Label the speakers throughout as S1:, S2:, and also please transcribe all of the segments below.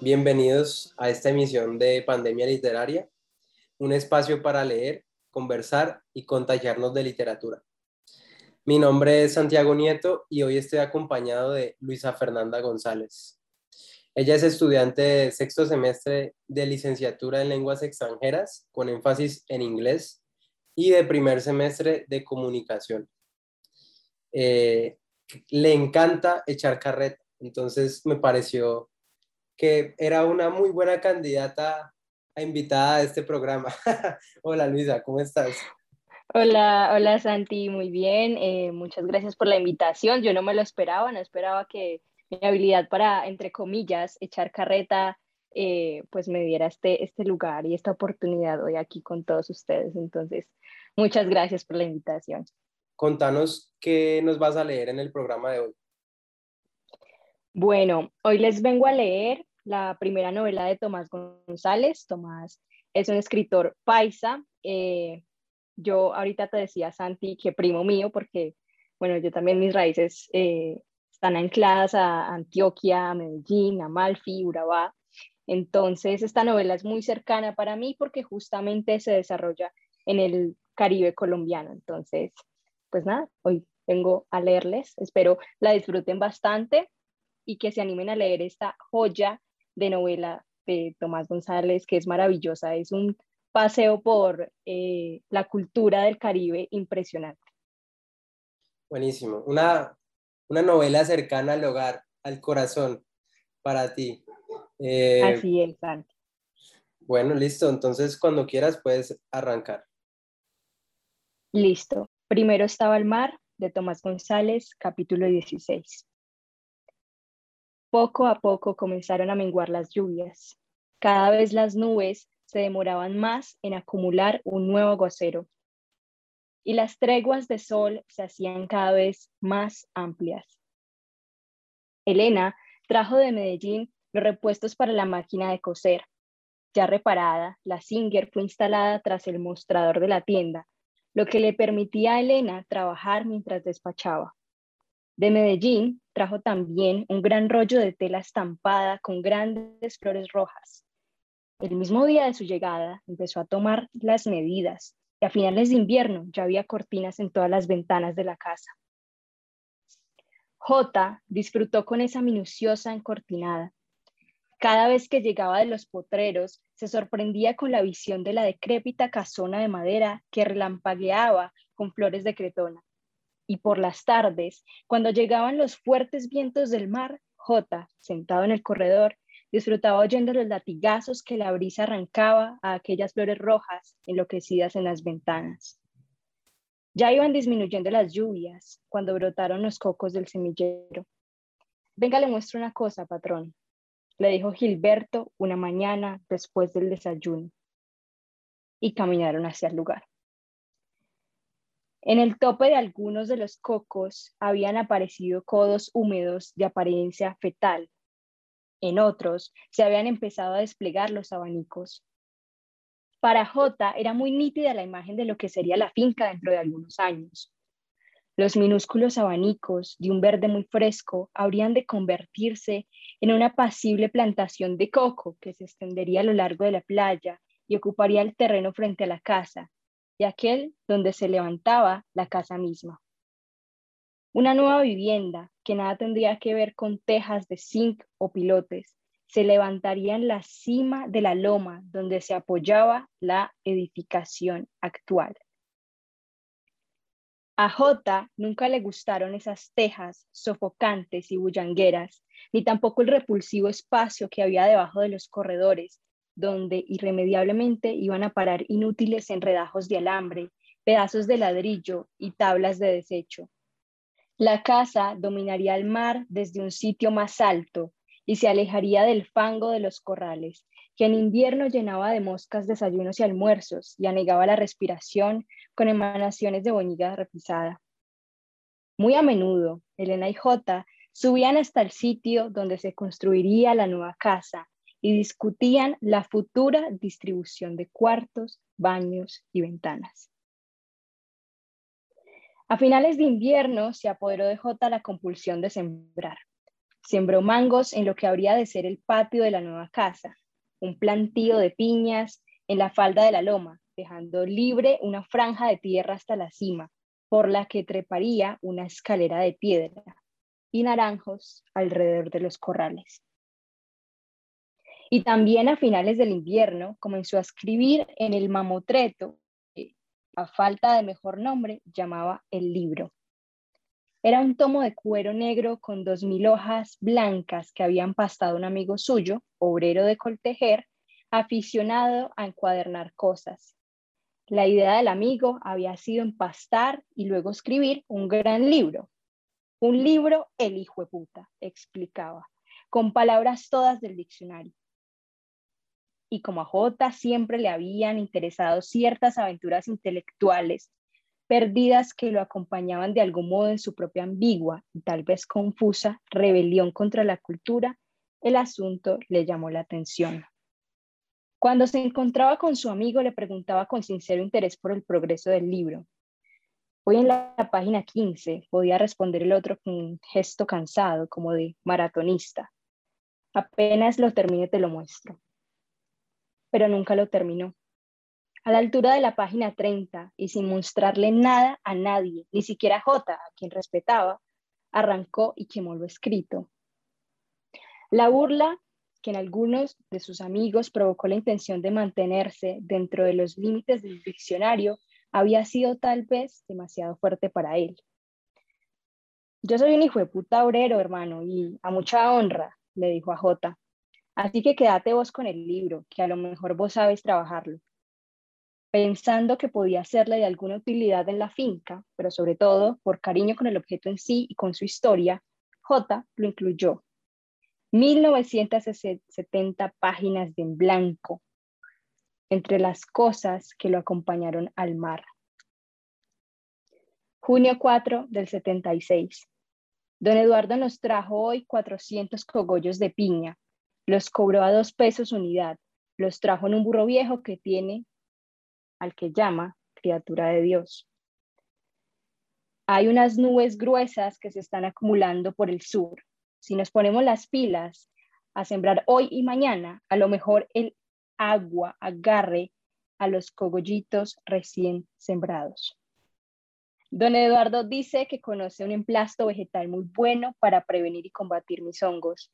S1: Bienvenidos a esta emisión de Pandemia Literaria, un espacio para leer, conversar y contagiarnos de literatura. Mi nombre es Santiago Nieto y hoy estoy acompañado de Luisa Fernanda González. Ella es estudiante de sexto semestre de licenciatura en lenguas extranjeras con énfasis en inglés y de primer semestre de comunicación. Eh, le encanta echar carreta, entonces me pareció que era una muy buena candidata a invitada a este programa. hola Luisa, ¿cómo estás?
S2: Hola, hola Santi, muy bien. Eh, muchas gracias por la invitación. Yo no me lo esperaba, no esperaba que mi habilidad para, entre comillas, echar carreta, eh, pues me diera este, este lugar y esta oportunidad hoy aquí con todos ustedes. Entonces, muchas gracias por la invitación.
S1: Contanos qué nos vas a leer en el programa de hoy.
S2: Bueno, hoy les vengo a leer la primera novela de Tomás González. Tomás es un escritor paisa. Eh, yo ahorita te decía, Santi, que primo mío, porque, bueno, yo también mis raíces eh, están ancladas a Antioquia, Medellín, a Malfi, Urabá. Entonces, esta novela es muy cercana para mí porque justamente se desarrolla en el Caribe colombiano. Entonces, pues nada, hoy vengo a leerles. Espero la disfruten bastante y que se animen a leer esta joya de novela de Tomás González, que es maravillosa. Es un paseo por eh, la cultura del Caribe impresionante.
S1: Buenísimo. Una, una novela cercana al hogar, al corazón, para ti.
S2: Eh, Así es, Santi.
S1: Bueno, listo. Entonces, cuando quieras, puedes arrancar.
S2: Listo. Primero estaba el mar, de Tomás González, capítulo 16. Poco a poco comenzaron a menguar las lluvias. Cada vez las nubes se demoraban más en acumular un nuevo aguacero y las treguas de sol se hacían cada vez más amplias. Elena trajo de Medellín los repuestos para la máquina de coser. Ya reparada, la Singer fue instalada tras el mostrador de la tienda, lo que le permitía a Elena trabajar mientras despachaba. De Medellín trajo también un gran rollo de tela estampada con grandes flores rojas. El mismo día de su llegada empezó a tomar las medidas y a finales de invierno ya había cortinas en todas las ventanas de la casa. J disfrutó con esa minuciosa encortinada. Cada vez que llegaba de los potreros, se sorprendía con la visión de la decrépita casona de madera que relampagueaba con flores de cretona y por las tardes, cuando llegaban los fuertes vientos del mar, J, sentado en el corredor, disfrutaba oyendo los latigazos que la brisa arrancaba a aquellas flores rojas enloquecidas en las ventanas. Ya iban disminuyendo las lluvias cuando brotaron los cocos del semillero. Venga, le muestro una cosa, patrón, le dijo Gilberto una mañana después del desayuno. Y caminaron hacia el lugar. En el tope de algunos de los cocos habían aparecido codos húmedos de apariencia fetal. En otros se habían empezado a desplegar los abanicos. Para J era muy nítida la imagen de lo que sería la finca dentro de algunos años. Los minúsculos abanicos de un verde muy fresco habrían de convertirse en una apacible plantación de coco que se extendería a lo largo de la playa y ocuparía el terreno frente a la casa, y aquel donde se levantaba la casa misma. Una nueva vivienda que nada tendría que ver con tejas de zinc o pilotes, se levantaría en la cima de la loma donde se apoyaba la edificación actual. A J nunca le gustaron esas tejas sofocantes y bullangueras, ni tampoco el repulsivo espacio que había debajo de los corredores, donde irremediablemente iban a parar inútiles enredajos de alambre, pedazos de ladrillo y tablas de desecho. La casa dominaría el mar desde un sitio más alto y se alejaría del fango de los corrales, que en invierno llenaba de moscas desayunos y almuerzos y anegaba la respiración con emanaciones de boñiga repisada. Muy a menudo, Elena y Jota subían hasta el sitio donde se construiría la nueva casa y discutían la futura distribución de cuartos, baños y ventanas. A finales de invierno se apoderó de J la compulsión de sembrar. Sembró mangos en lo que habría de ser el patio de la nueva casa, un plantío de piñas en la falda de la loma, dejando libre una franja de tierra hasta la cima, por la que treparía una escalera de piedra, y naranjos alrededor de los corrales. Y también a finales del invierno comenzó a escribir en el mamotreto a falta de mejor nombre, llamaba el libro. Era un tomo de cuero negro con dos mil hojas blancas que habían pastado un amigo suyo, obrero de coltejer, aficionado a encuadernar cosas. La idea del amigo había sido empastar y luego escribir un gran libro. Un libro, el hijo de puta, explicaba, con palabras todas del diccionario y como a J siempre le habían interesado ciertas aventuras intelectuales perdidas que lo acompañaban de algún modo en su propia ambigua y tal vez confusa rebelión contra la cultura, el asunto le llamó la atención. Cuando se encontraba con su amigo le preguntaba con sincero interés por el progreso del libro. Hoy en la página 15 podía responder el otro con un gesto cansado, como de maratonista. Apenas lo termine te lo muestro pero nunca lo terminó. A la altura de la página 30 y sin mostrarle nada a nadie, ni siquiera a J, a quien respetaba, arrancó y quemó lo escrito. La burla que en algunos de sus amigos provocó la intención de mantenerse dentro de los límites del diccionario había sido tal vez demasiado fuerte para él. Yo soy un hijo de puta obrero, hermano, y a mucha honra, le dijo a J. Así que quédate vos con el libro, que a lo mejor vos sabes trabajarlo. Pensando que podía serle de alguna utilidad en la finca, pero sobre todo por cariño con el objeto en sí y con su historia, J lo incluyó. 1970 páginas de en blanco, entre las cosas que lo acompañaron al mar. Junio 4 del 76. Don Eduardo nos trajo hoy 400 cogollos de piña, los cobró a dos pesos unidad, los trajo en un burro viejo que tiene al que llama criatura de Dios. Hay unas nubes gruesas que se están acumulando por el sur. Si nos ponemos las pilas a sembrar hoy y mañana, a lo mejor el agua agarre a los cogollitos recién sembrados. Don Eduardo dice que conoce un emplasto vegetal muy bueno para prevenir y combatir mis hongos.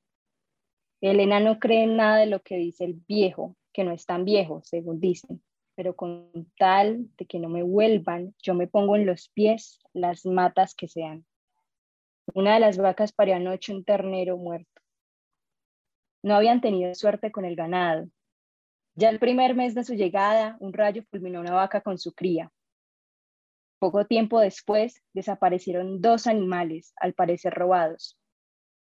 S2: Elena no cree en nada de lo que dice el viejo, que no es tan viejo, según dicen, pero con tal de que no me vuelvan, yo me pongo en los pies las matas que sean. Una de las vacas parió anoche un ternero muerto. No habían tenido suerte con el ganado. Ya el primer mes de su llegada, un rayo fulminó una vaca con su cría. Poco tiempo después, desaparecieron dos animales, al parecer robados.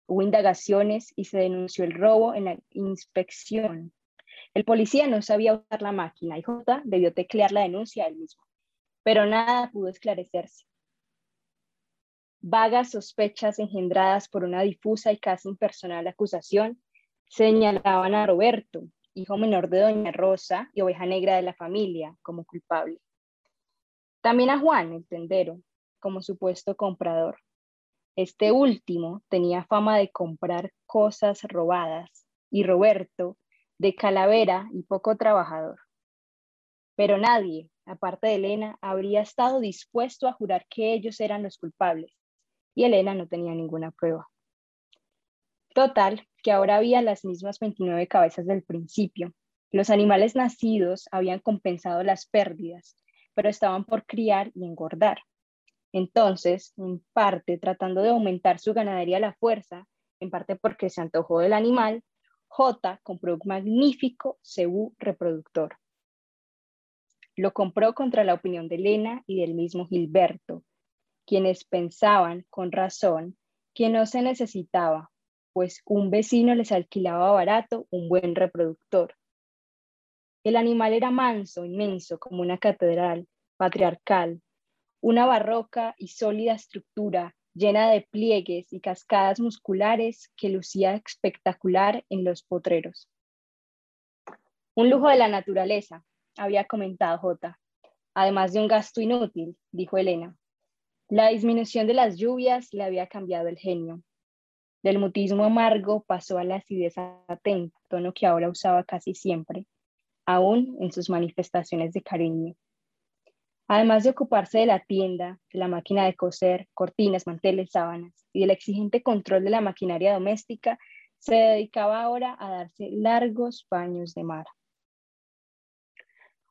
S2: Hubo indagaciones y se denunció el robo en la inspección. El policía no sabía usar la máquina y J debió teclear la denuncia él mismo, pero nada pudo esclarecerse. Vagas sospechas engendradas por una difusa y casi impersonal acusación señalaban a Roberto, hijo menor de Doña Rosa y oveja negra de la familia, como culpable. También a Juan, el tendero, como supuesto comprador. Este último tenía fama de comprar cosas robadas y Roberto de calavera y poco trabajador. Pero nadie, aparte de Elena, habría estado dispuesto a jurar que ellos eran los culpables y Elena no tenía ninguna prueba. Total, que ahora había las mismas 29 cabezas del principio. Los animales nacidos habían compensado las pérdidas, pero estaban por criar y engordar. Entonces, en parte tratando de aumentar su ganadería a la fuerza, en parte porque se antojó del animal, J compró un magnífico cebú reproductor. Lo compró contra la opinión de Elena y del mismo Gilberto, quienes pensaban, con razón, que no se necesitaba, pues un vecino les alquilaba barato un buen reproductor. El animal era manso, inmenso, como una catedral, patriarcal, una barroca y sólida estructura llena de pliegues y cascadas musculares que lucía espectacular en los potreros. Un lujo de la naturaleza, había comentado J, además de un gasto inútil, dijo Elena. La disminución de las lluvias le había cambiado el genio. Del mutismo amargo pasó a la acidez atenta, tono que ahora usaba casi siempre, aún en sus manifestaciones de cariño. Además de ocuparse de la tienda, de la máquina de coser, cortinas, manteles, sábanas y del exigente control de la maquinaria doméstica, se dedicaba ahora a darse largos baños de mar.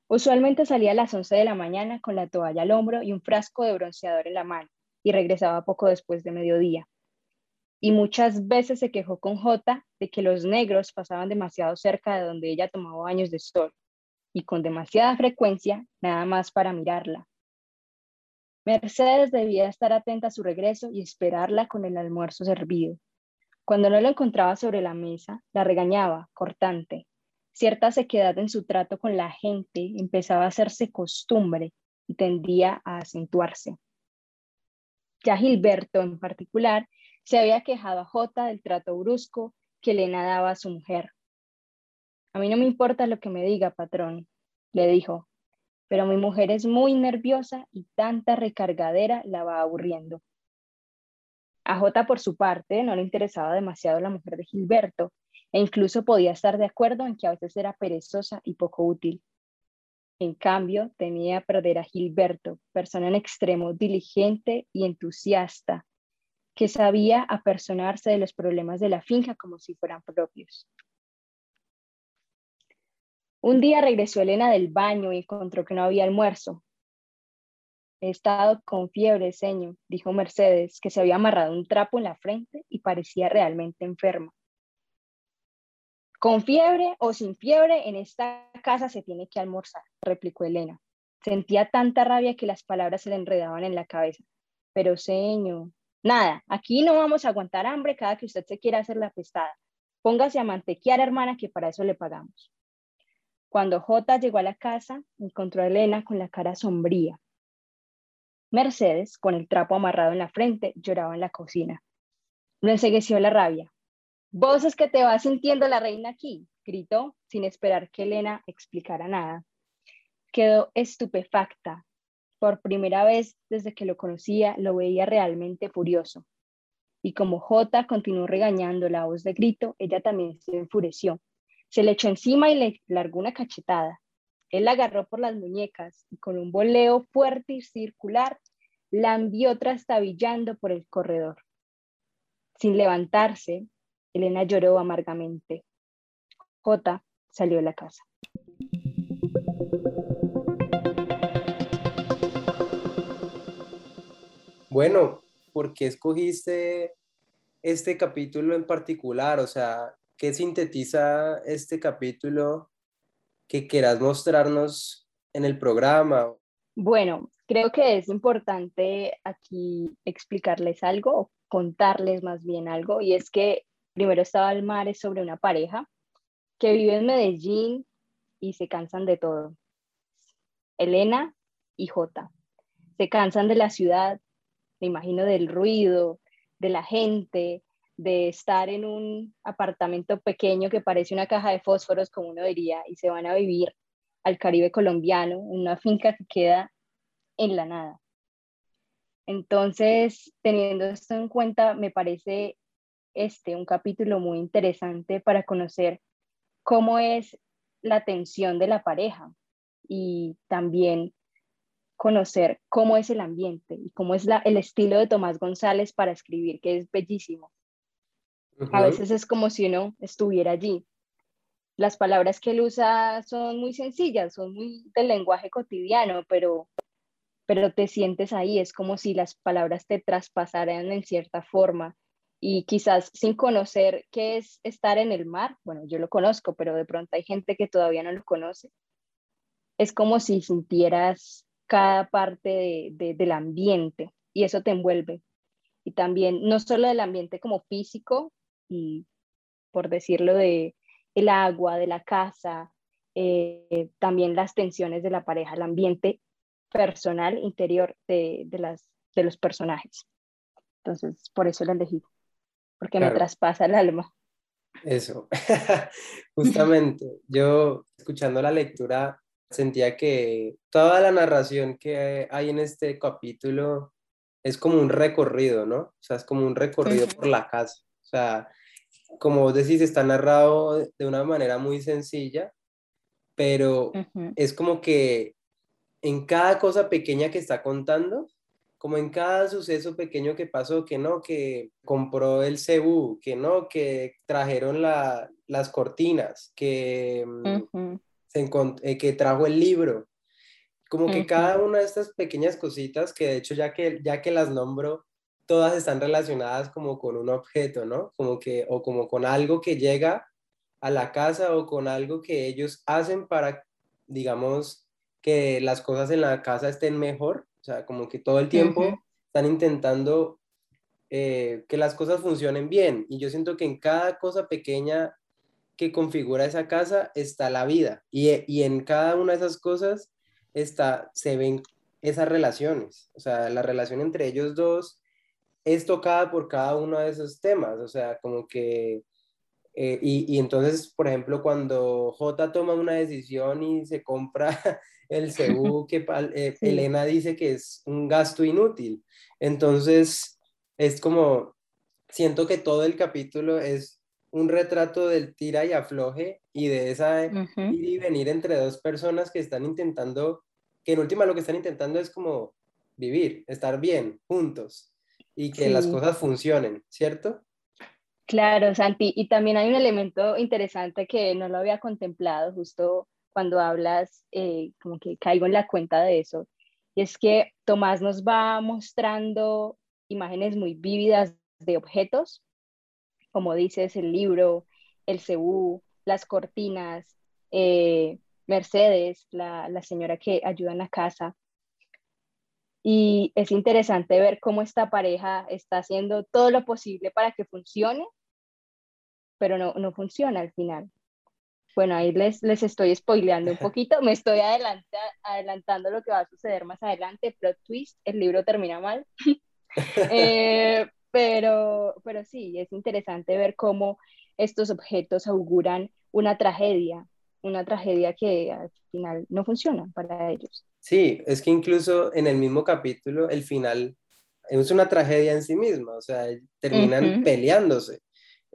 S2: Usualmente salía a las 11 de la mañana con la toalla al hombro y un frasco de bronceador en la mano y regresaba poco después de mediodía. Y muchas veces se quejó con J de que los negros pasaban demasiado cerca de donde ella tomaba baños de sol y con demasiada frecuencia nada más para mirarla. Mercedes debía estar atenta a su regreso y esperarla con el almuerzo servido. Cuando no lo encontraba sobre la mesa, la regañaba, cortante. Cierta sequedad en su trato con la gente empezaba a hacerse costumbre y tendía a acentuarse. Ya Gilberto, en particular, se había quejado a Jota del trato brusco que Elena daba a su mujer. A mí no me importa lo que me diga, patrón, le dijo, pero mi mujer es muy nerviosa y tanta recargadera la va aburriendo. A Jota, por su parte, no le interesaba demasiado la mujer de Gilberto e incluso podía estar de acuerdo en que a veces era perezosa y poco útil. En cambio, temía perder a Gilberto, persona en extremo diligente y entusiasta, que sabía apersonarse de los problemas de la finca como si fueran propios. Un día regresó Elena del baño y encontró que no había almuerzo. He estado con fiebre, señor, dijo Mercedes, que se había amarrado un trapo en la frente y parecía realmente enferma. Con fiebre o sin fiebre, en esta casa se tiene que almorzar, replicó Elena. Sentía tanta rabia que las palabras se le enredaban en la cabeza. Pero, señor, nada, aquí no vamos a aguantar hambre cada que usted se quiera hacer la pestada. Póngase a mantequear, hermana, que para eso le pagamos. Cuando J llegó a la casa, encontró a Elena con la cara sombría. Mercedes, con el trapo amarrado en la frente, lloraba en la cocina. Lo ensegueció la rabia. Vos es que te vas sintiendo la reina aquí, gritó, sin esperar que Elena explicara nada. Quedó estupefacta. Por primera vez desde que lo conocía, lo veía realmente furioso. Y como J continuó regañando la voz de grito, ella también se enfureció se le echó encima y le largó una cachetada. Él la agarró por las muñecas y con un boleo fuerte y circular la envió trastabillando por el corredor. Sin levantarse, Elena lloró amargamente. J salió de la casa.
S1: Bueno, ¿por qué escogiste este capítulo en particular? O sea, ¿Qué sintetiza este capítulo que quieras mostrarnos en el programa?
S2: Bueno, creo que es importante aquí explicarles algo, contarles más bien algo, y es que primero estaba el mar es sobre una pareja que vive en Medellín y se cansan de todo. Elena y Jota. Se cansan de la ciudad, me imagino del ruido, de la gente, de estar en un apartamento pequeño que parece una caja de fósforos, como uno diría, y se van a vivir al Caribe colombiano, una finca que queda en la nada. Entonces, teniendo esto en cuenta, me parece este un capítulo muy interesante para conocer cómo es la tensión de la pareja y también conocer cómo es el ambiente y cómo es la, el estilo de Tomás González para escribir, que es bellísimo. A veces es como si uno estuviera allí. Las palabras que él usa son muy sencillas, son muy del lenguaje cotidiano, pero, pero te sientes ahí, es como si las palabras te traspasaran en cierta forma y quizás sin conocer qué es estar en el mar, bueno, yo lo conozco, pero de pronto hay gente que todavía no lo conoce, es como si sintieras cada parte del ambiente y eso te envuelve. Y también no solo del ambiente como físico, y por decirlo de el agua, de la casa, eh, también las tensiones de la pareja, el ambiente personal interior de, las, de los personajes. Entonces, por eso la elegí, porque me traspasa el alma.
S1: Eso, justamente, yo escuchando la lectura sentía que toda la narración que hay en este capítulo es como un recorrido, ¿no? O sea, es como un recorrido por la casa. O sea, como vos decís, está narrado de una manera muy sencilla, pero es como que en cada cosa pequeña que está contando, como en cada suceso pequeño que pasó, que no, que compró el cebú, que no, que trajeron las cortinas, que, mm, se eh, que trajo el libro, como que cada una de estas pequeñas cositas, que de hecho ya que, ya que las nombro, todas están relacionadas como con un objeto, ¿no? Como que, o como con algo que llega a la casa o con algo que ellos hacen para, digamos, que las cosas en la casa estén mejor. O sea, como que todo el tiempo están intentando eh, que las cosas funcionen bien. Y yo siento que en cada cosa pequeña que configura esa casa está la vida. Y, y en cada una de esas cosas está, se ven esas relaciones. O sea, la relación entre ellos dos es tocada por cada uno de esos temas. O sea, como que eh, y, y, entonces, por ejemplo, cuando J toma una decisión y se compra el CEU, que eh, Elena dice que es un gasto inútil. Entonces, es como, siento que todo el capítulo es un retrato del tira y afloje y de esa ir y venir entre dos personas que están intentando, que en última lo que están intentando es como vivir, estar bien, juntos y que las cosas funcionen, ¿cierto?
S2: Claro, Santi, y también hay un elemento interesante que no lo había contemplado justo cuando hablas, eh, como que caigo en la cuenta de eso, y es que Tomás nos va mostrando imágenes muy vívidas de objetos, como dices, el libro, el cebú, las cortinas, eh, Mercedes, la, la señora que ayuda en la casa, y es interesante ver cómo esta pareja está haciendo todo lo posible para que funcione, pero no, no funciona al final. Bueno, ahí les, les estoy spoileando un poquito, me estoy adelanta, adelantando lo que va a suceder más adelante, plot twist, el libro termina mal. Eh, pero, pero sí, es interesante ver cómo estos objetos auguran una tragedia, una tragedia que al final no funciona para ellos.
S1: Sí, es que incluso en el mismo capítulo, el final es una tragedia en sí misma, o sea, terminan peleándose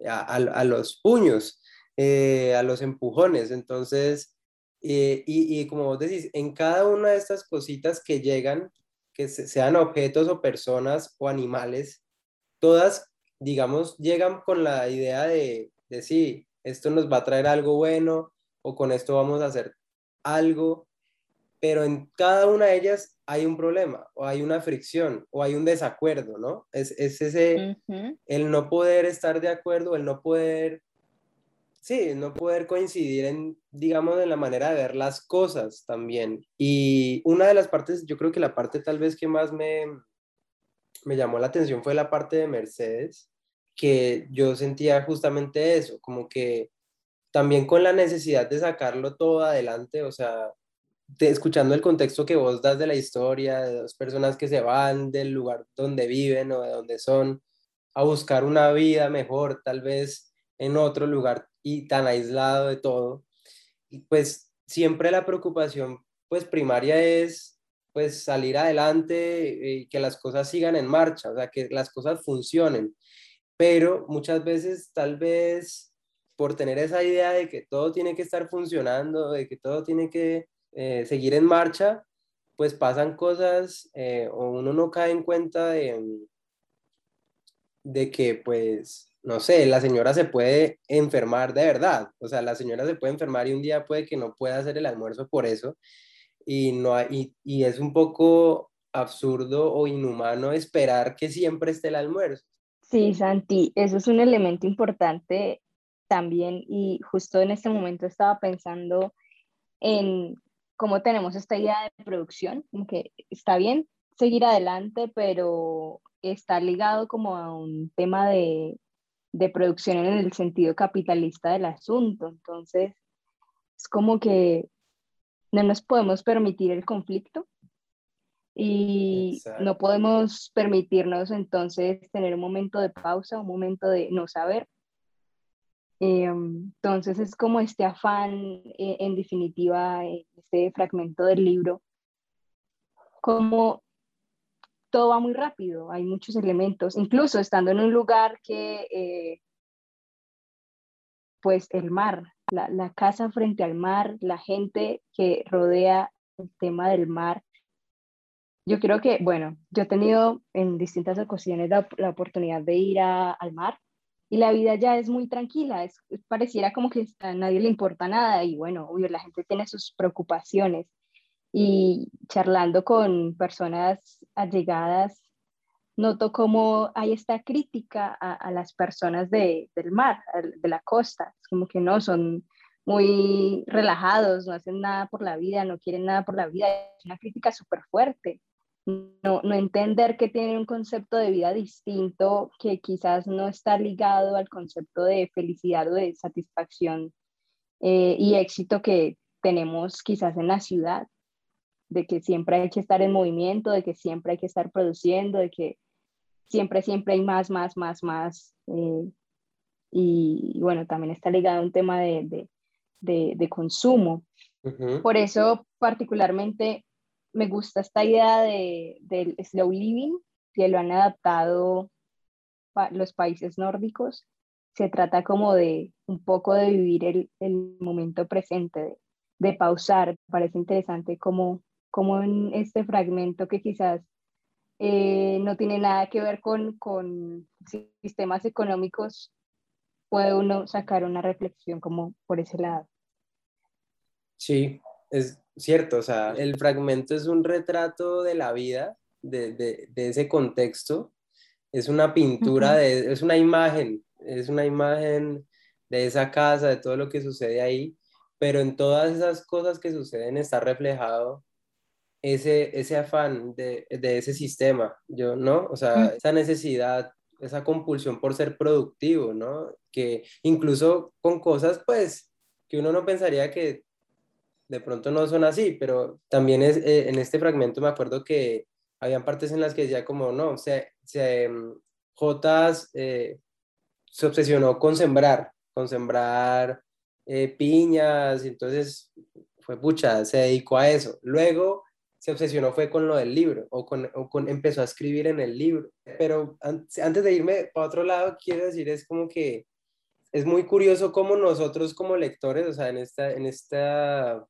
S1: a, los puños, eh, a los empujones. Entonces, eh, y, como vos decís, en cada una de estas cositas que llegan, que sean objetos o personas o animales, todas, digamos, llegan con la idea de, de sí, esto nos va a traer algo bueno o con esto vamos a hacer algo pero en cada una de ellas hay un problema o hay una fricción o hay un desacuerdo, ¿no? Es, ese, el no poder estar de acuerdo, el no poder, sí, no poder coincidir en, digamos, en la manera de ver las cosas también. Y una de las partes, yo creo que la parte tal vez que más me, me llamó la atención fue la parte de Mercedes, que yo sentía justamente eso, como que también con la necesidad de sacarlo todo adelante, o sea, escuchando el contexto que vos das de la historia, de dos personas que se van del lugar donde viven o de donde son a buscar una vida mejor, tal vez en otro lugar y tan aislado de todo. Y pues siempre la preocupación pues primaria es pues salir adelante y que las cosas sigan en marcha, o sea, que las cosas funcionen. Pero muchas veces tal vez por tener esa idea de que todo tiene que estar funcionando, de que todo tiene que eh, seguir en marcha, pues pasan cosas eh, o uno no cae en cuenta de, de que, pues, no sé, la señora se puede enfermar de verdad. O sea, la señora se puede enfermar y un día puede que no pueda hacer el almuerzo por eso. Y, no y, y es un poco absurdo o inhumano esperar que siempre esté el almuerzo.
S2: Sí, Santi, eso es un elemento importante también y justo en este momento estaba pensando en cómo tenemos esta idea de producción, como que está bien seguir adelante, pero está ligado como a un tema de, de producción en el sentido capitalista del asunto. Entonces, es como que no nos podemos permitir el conflicto y no podemos permitirnos entonces tener un momento de pausa, un momento de no saber entonces es como este afán, eh, en definitiva, este fragmento del libro, como todo va muy rápido, hay muchos elementos, incluso estando en un lugar que, eh, pues el mar, la, casa frente al mar, la gente que rodea el tema del mar. Yo creo que, bueno, yo he tenido en distintas ocasiones la, la oportunidad de ir al mar y la vida ya es muy tranquila, es, pareciera como que a nadie le importa nada y bueno, obvio, la gente tiene sus preocupaciones. Y charlando con personas allegadas, noto cómo hay esta crítica a, las personas de, del mar, de la costa, es como que no, son muy relajados, no hacen nada por la vida, no quieren nada por la vida, es una crítica súper fuerte no, no, entender que tienen un concepto de vida distinto que quizás no está ligado al concepto de felicidad o de satisfacción eh, y éxito que tenemos quizás en la ciudad, de que siempre hay que estar en movimiento, de que siempre hay que estar produciendo, de que siempre, siempre hay más, más, más, más. Eh, y, bueno, también está ligado a un tema de, de, de, consumo. Por eso, particularmente, me gusta esta idea de, del slow living, que lo han adaptado los países nórdicos. Se trata como de un poco de vivir el, el momento presente, de, pausar. Parece interesante como, como en este fragmento que quizás eh, no tiene nada que ver con, con sistemas económicos, puede uno sacar una reflexión como por ese lado.
S1: Sí, es cierto, o sea, el fragmento es un retrato de la vida, de, de, de ese contexto, es una pintura, de, es una imagen, es una imagen de esa casa, de todo lo que sucede ahí, pero en todas esas cosas que suceden está reflejado ese, ese afán de, de ese sistema, yo, ¿no? O sea, esa necesidad, esa compulsión por ser productivo, ¿no? Que incluso con cosas, pues, que uno no pensaría que de pronto no son así, pero también es, eh, en este fragmento me acuerdo que habían partes en las que decía como, no, se, se mm, Jotas eh, se obsesionó con sembrar, con sembrar eh, piñas, y entonces fue pucha, se dedicó a eso. Luego se obsesionó fue con lo del libro, o con, o con empezó a escribir en el libro. Pero antes de irme para otro lado, quiero decir, es como que es muy curioso cómo nosotros como lectores, o sea, en esta, en esta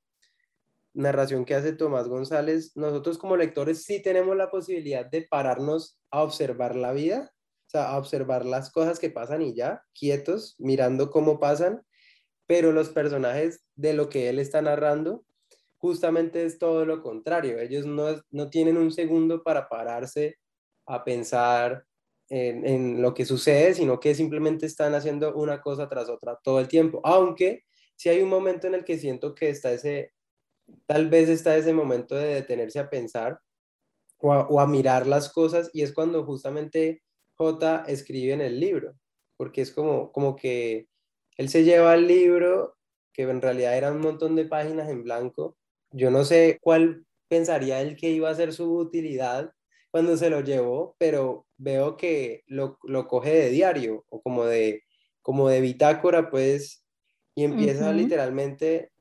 S1: narración que hace Tomás González, nosotros como lectores sí tenemos la posibilidad de pararnos a observar la vida, o sea, a observar las cosas que pasan y ya, quietos, mirando cómo pasan, pero los personajes de lo que él está narrando justamente es todo lo contrario, ellos no, no tienen un segundo para pararse a pensar en, en, lo que sucede, sino que simplemente están haciendo una cosa tras otra todo el tiempo, aunque si hay un momento en el que siento que está ese tal vez está ese momento de detenerse a pensar o a, mirar las cosas y es cuando justamente J escribe en el libro, porque es como, como que él se lleva el libro, que en realidad era un montón de páginas en blanco. Yo no sé cuál pensaría él que iba a ser su utilidad cuando se lo llevó, pero veo que lo, lo coge de diario o como de, como de bitácora, pues, y empieza literalmente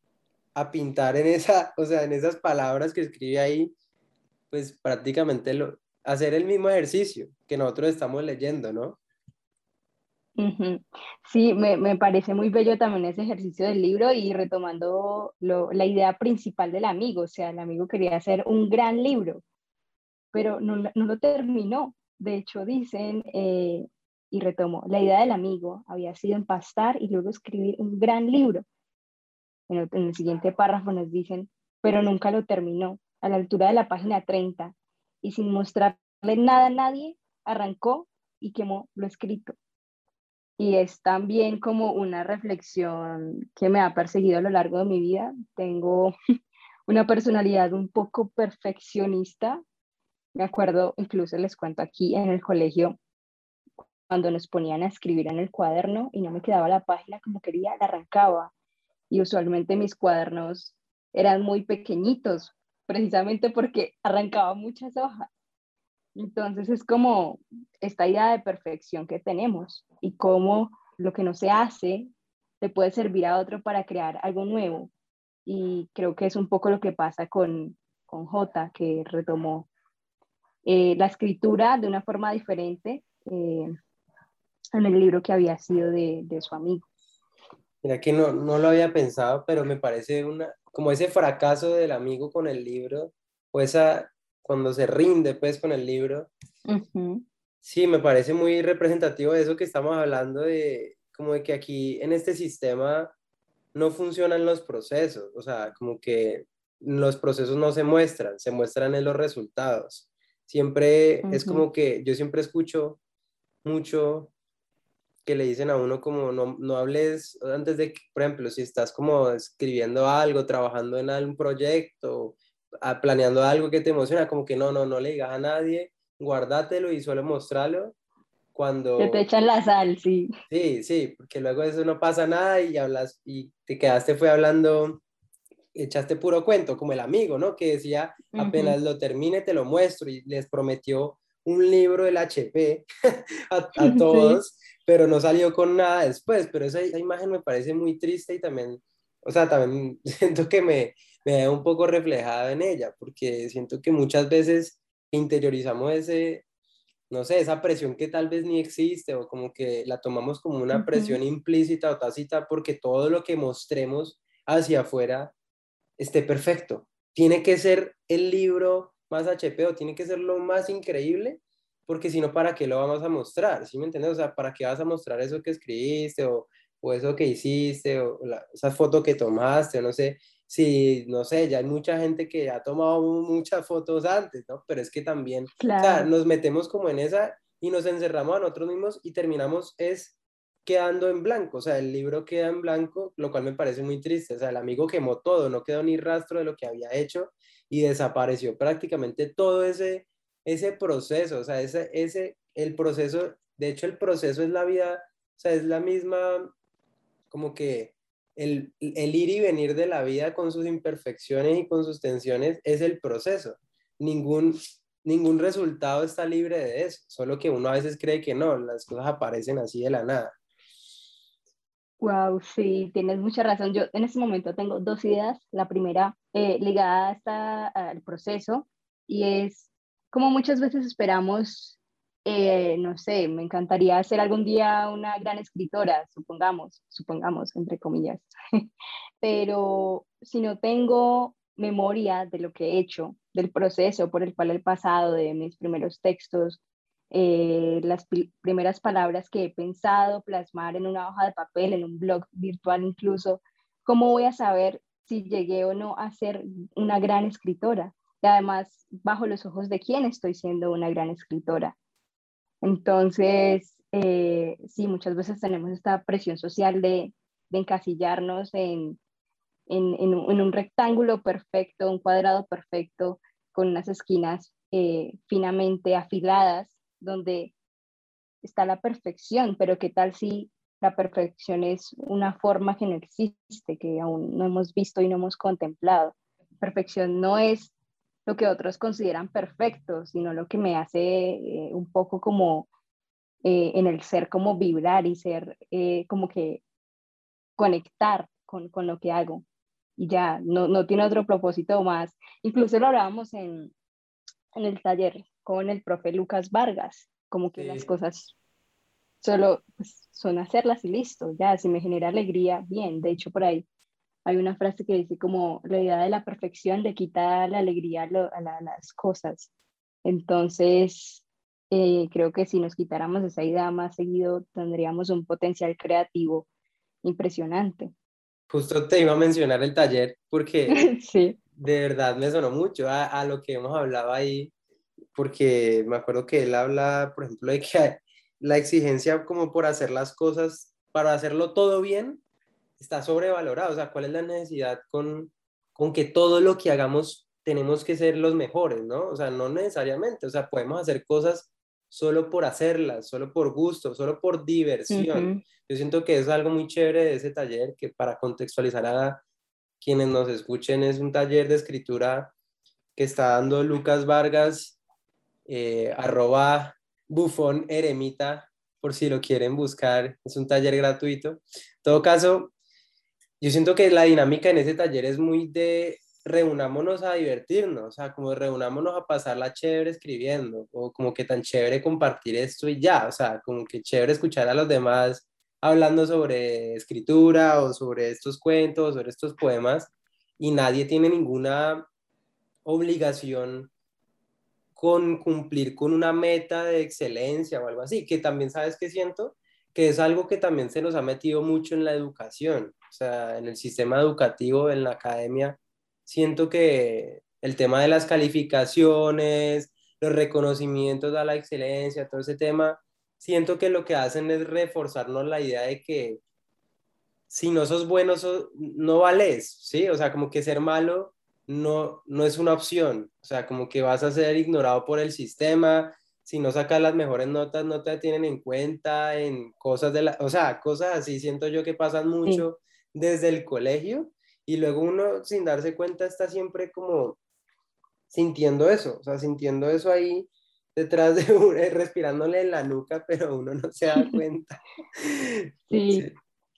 S1: a pintar en esa, o sea, en esas palabras que escribe ahí, pues prácticamente hacer el mismo ejercicio que nosotros estamos leyendo, ¿no?
S2: Sí, me, me, parece muy bello también ese ejercicio del libro y retomando la idea principal del amigo, o sea, el amigo quería hacer un gran libro, pero no, no lo terminó. De hecho, dicen, eh, y retomo, la idea del amigo había sido empastar y luego escribir un gran libro, en el, siguiente párrafo nos dicen, pero nunca lo terminó, a la altura de la página 30, y sin mostrarle nada a nadie, arrancó y quemó lo escrito. Y es también como una reflexión que me ha perseguido a lo largo de mi vida. Tengo una personalidad un poco perfeccionista. Me acuerdo, incluso les cuento aquí en el colegio, cuando nos ponían a escribir en el cuaderno y no me quedaba la página como quería, la arrancaba y usualmente mis cuadernos eran muy pequeñitos, precisamente porque arrancaba muchas hojas. Entonces es como esta idea de perfección que tenemos y cómo lo que no se hace le puede servir a otro para crear algo nuevo. Y creo que es un poco lo que pasa con, con J, que retomó eh, la escritura de una forma diferente eh, en el libro que había sido de, de su amigo.
S1: Mira que no, no, lo había pensado, pero me parece una, como ese fracaso del amigo con el libro, o esa, cuando se rinde pues con el libro. Sí, me parece muy representativo de eso que estamos hablando de, como de que aquí en este sistema no funcionan los procesos, o sea, como que los procesos no se muestran, se muestran en los resultados. Siempre es como que yo siempre escucho mucho que le dicen a uno como no, no hables antes de que, por ejemplo, si estás como escribiendo algo, trabajando en algún proyecto, planeando algo que te emociona, como que no, no, no le digas a nadie, guárdatelo y suele mostrarlo cuando...
S2: te echan la sal, sí.
S1: Sí, sí, porque luego eso no pasa nada y hablas y te quedaste fue hablando, echaste puro cuento, como el amigo, ¿no? Que decía, apenas lo termine te lo muestro y les prometió un libro del HP a, a todos pero no salió con nada después, pero esa, imagen me parece muy triste y también, o sea, también siento que me, me da un poco reflejada en ella, porque siento que muchas veces interiorizamos ese, no sé, esa presión que tal vez ni existe o como que la tomamos como una presión implícita o tácita porque todo lo que mostremos hacia afuera esté perfecto. Tiene que ser el libro más HP o tiene que ser lo más increíble porque si no, ¿para qué lo vamos a mostrar? ¿Sí me entiendes? O sea, ¿para qué vas a mostrar eso que escribiste o, o eso que hiciste o esa foto que tomaste o no sé? Si, no sé, ya hay mucha gente que ha tomado muchas fotos antes, ¿no? Pero es que también, o sea, nos metemos como en esa y nos encerramos a nosotros mismos y terminamos es quedando en blanco, o sea, el libro queda en blanco, lo cual me parece muy triste, o sea, el amigo quemó todo, no quedó ni rastro de lo que había hecho y desapareció prácticamente todo ese, ese proceso, o sea, ese, ese, el proceso, de hecho el proceso es la vida, o sea, es la misma, como que el, el ir y venir de la vida con sus imperfecciones y con sus tensiones es el proceso. Ningún, ningún resultado está libre de eso, solo que uno a veces cree que no, las cosas aparecen así de la nada.
S2: Wow, sí, tienes mucha razón. Yo en este momento tengo dos ideas. La primera eh, ligada hasta al proceso y es como muchas veces esperamos, eh, no sé, me encantaría ser algún día una gran escritora, supongamos, supongamos, entre comillas, pero si no tengo memoria de lo que he hecho, del proceso por el cual he pasado, de mis primeros textos, eh, las primeras palabras que he pensado plasmar en una hoja de papel, en un blog virtual incluso, ¿cómo voy a saber si llegué o no a ser una gran escritora? y además bajo los ojos de quién estoy siendo una gran escritora. Entonces, eh, sí, muchas veces tenemos esta presión social de, encasillarnos en, en, un, rectángulo perfecto, un cuadrado perfecto, con unas esquinas eh, finamente afiladas, donde está la perfección, pero ¿qué tal si la perfección es una forma que no existe, que aún no hemos visto y no hemos contemplado? Perfección no es lo que otros consideran perfecto, sino lo que me hace eh, un poco como eh, en el ser como vibrar y ser eh, como que conectar con, con, lo que hago. Y ya, no, no, tiene otro propósito más. Incluso lo hablábamos en, en el taller con el profe Lucas Vargas, como que las cosas solo pues, son hacerlas y listo, ya, si me genera alegría, bien. De hecho, por ahí hay una frase que dice como la idea de la perfección le quita la alegría a, las cosas. Entonces, eh, creo que si nos quitáramos esa idea más seguido, tendríamos un potencial creativo impresionante.
S1: Justo te iba a mencionar el taller porque sí. de verdad me sonó mucho a, a, lo que hemos hablado ahí, porque me acuerdo que él habla, por ejemplo, de que la exigencia como por hacer las cosas, para hacerlo todo bien, está sobrevalorado. O sea, ¿cuál es la necesidad con, con que todo lo que hagamos tenemos que ser los mejores, ¿no? O sea, no necesariamente. O sea, podemos hacer cosas solo por hacerlas, solo por gusto, solo por diversión. Yo siento que es algo muy chévere de ese taller, que para contextualizar a quienes nos escuchen, es un taller de escritura que está dando Lucas Vargas, eh, arroba bufón eremita, por si lo quieren buscar, es un taller gratuito. En todo caso, yo siento que la dinámica en ese taller es muy de, reunámonos a divertirnos, o sea, como reunámonos a pasarla chévere escribiendo, o como que tan chévere compartir esto y ya, o sea, como que chévere escuchar a los demás hablando sobre escritura o sobre estos cuentos, sobre estos poemas, y nadie tiene ninguna obligación con cumplir con una meta de excelencia o algo así, que también sabes que siento que es algo que también se nos ha metido mucho en la educación, o sea, en el sistema educativo, en la academia, siento que el tema de las calificaciones, los reconocimientos a la excelencia, todo ese tema, siento que lo que hacen es reforzarnos la idea de que si no sos bueno, no vales, ¿sí? O sea, como que ser malo no, no es una opción, o sea, como que vas a ser ignorado por el sistema, si no sacas las mejores notas, no te tienen en cuenta en cosas de la, o sea, cosas así, siento yo que pasan mucho desde el colegio. Y luego uno sin darse cuenta está siempre como sintiendo eso, o sea, sintiendo eso ahí detrás de uno, respirándole en la nuca, pero uno no se da cuenta.
S2: Sí,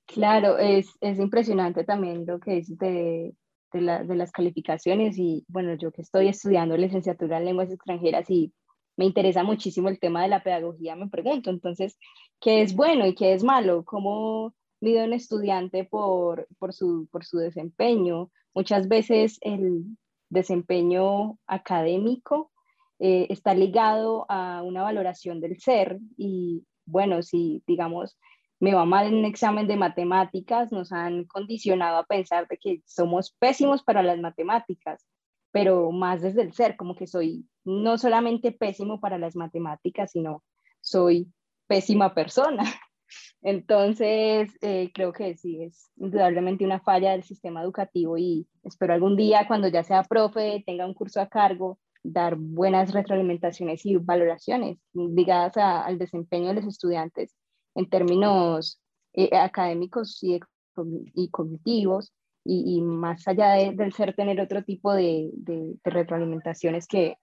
S2: claro, es, es, impresionante también lo que dices de, de, la, de, las calificaciones y bueno, yo que estoy estudiando licenciatura en lenguas extranjeras y me interesa muchísimo el tema de la pedagogía, me pregunto, entonces, ¿qué es bueno y qué es malo? ¿Cómo mide un estudiante por, por, su, por su desempeño? Muchas veces el desempeño académico eh, está ligado a una valoración del ser y bueno, si digamos me va mal en un examen de matemáticas, nos han condicionado a pensar de que somos pésimos para las matemáticas, pero más desde el ser, como que soy no solamente pésimo para las matemáticas, sino soy pésima persona. Entonces, eh, creo que sí, es indudablemente una falla del sistema educativo y espero algún día, cuando ya sea profe, tenga un curso a cargo, dar buenas retroalimentaciones y valoraciones ligadas al desempeño de los estudiantes en términos eh, académicos y, y cognitivos y, más allá del ser tener otro tipo de, de, retroalimentaciones que,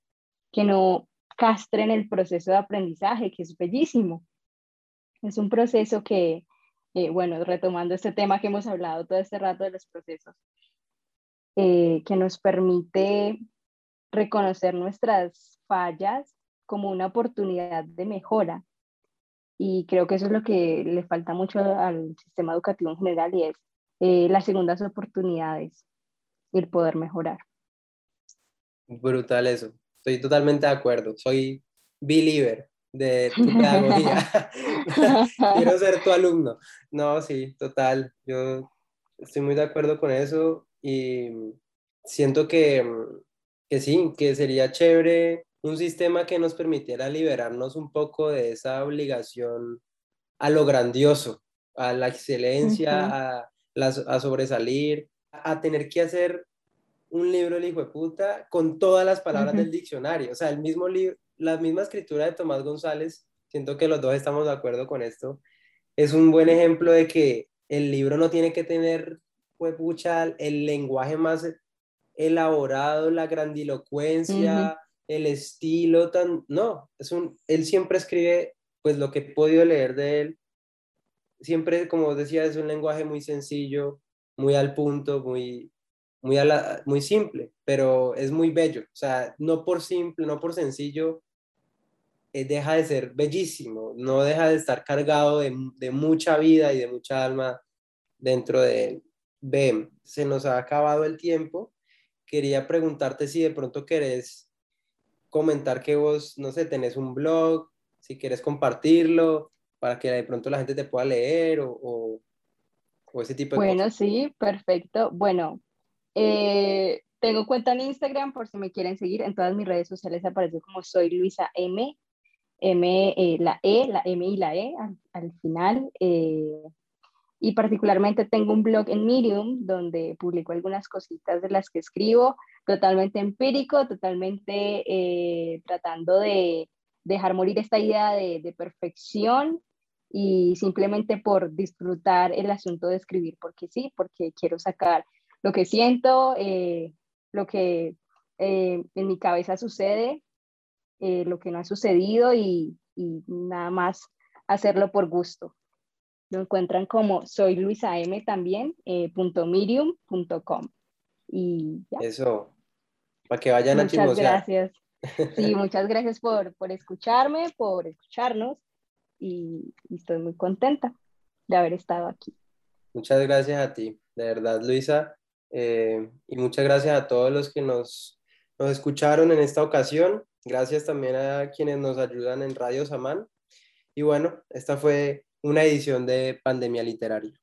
S2: que no castren el proceso de aprendizaje, que es bellísimo. Es un proceso que, eh, bueno, retomando este tema que hemos hablado todo este rato de los procesos, eh, que nos permite reconocer nuestras fallas como una oportunidad de mejora. Y creo que eso es lo que le falta mucho al sistema educativo en general y es eh, las segundas oportunidades y el poder mejorar.
S1: Brutal eso. Estoy totalmente de acuerdo. Soy believer de tu pedagogía. Quiero ser tu alumno. No, sí, total. Yo estoy muy de acuerdo con eso y siento que que sí, que sería chévere un sistema que nos permitiera liberarnos un poco de esa obligación a lo grandioso, a la excelencia, a, a, sobresalir, a tener que hacer un libro el hijo de puta con todas las palabras del diccionario. O sea, el mismo la misma escritura de Tomás González, siento que los dos estamos de acuerdo con esto, es un buen ejemplo de que el libro no tiene que tener, pucha, el lenguaje más elaborado, la grandilocuencia, el estilo tan... No, es un, él siempre escribe, pues lo que he podido leer de él, siempre, como decía, es un lenguaje muy sencillo, muy al punto, muy, muy, muy simple, pero es muy bello. O sea, no por simple, no por sencillo, eh, deja de ser bellísimo, no deja de estar cargado de, de mucha vida y de mucha alma dentro de él. Ven, se nos ha acabado el tiempo quería preguntarte si de pronto querés comentar que vos, no sé, tenés un blog, si quieres compartirlo, para que de pronto la gente te pueda leer o, o, ese tipo de
S2: bueno, cosas. Bueno, sí, perfecto. Bueno, eh, tengo cuenta en Instagram por si me quieren seguir. En todas mis redes sociales aparece como soy Luisa M. M, eh, la E, la M y la E al, final. Eh, y particularmente tengo un blog en Medium donde publico algunas cositas de las que escribo, totalmente empírico, totalmente eh, tratando de dejar morir esta idea de, perfección y simplemente por disfrutar el asunto de escribir, porque sí, porque quiero sacar lo que siento, eh, lo que eh, en mi cabeza sucede, lo que no ha sucedido y nada más hacerlo por gusto. Lo encuentran como soy Luisa M también, eh, .mirium.com. Y ya.
S1: Eso, para que vayan
S2: muchas
S1: a chismosear.
S2: gracias. Sí, muchas gracias por, por escucharme, por escucharnos y, y estoy muy contenta de haber estado aquí.
S1: Muchas gracias a ti, de verdad, Luisa. eh, y muchas gracias a todos los que nos, nos escucharon en esta ocasión. Gracias también a quienes nos ayudan en Radio Samán. Y bueno, esta fue una edición de Pandemia Literaria.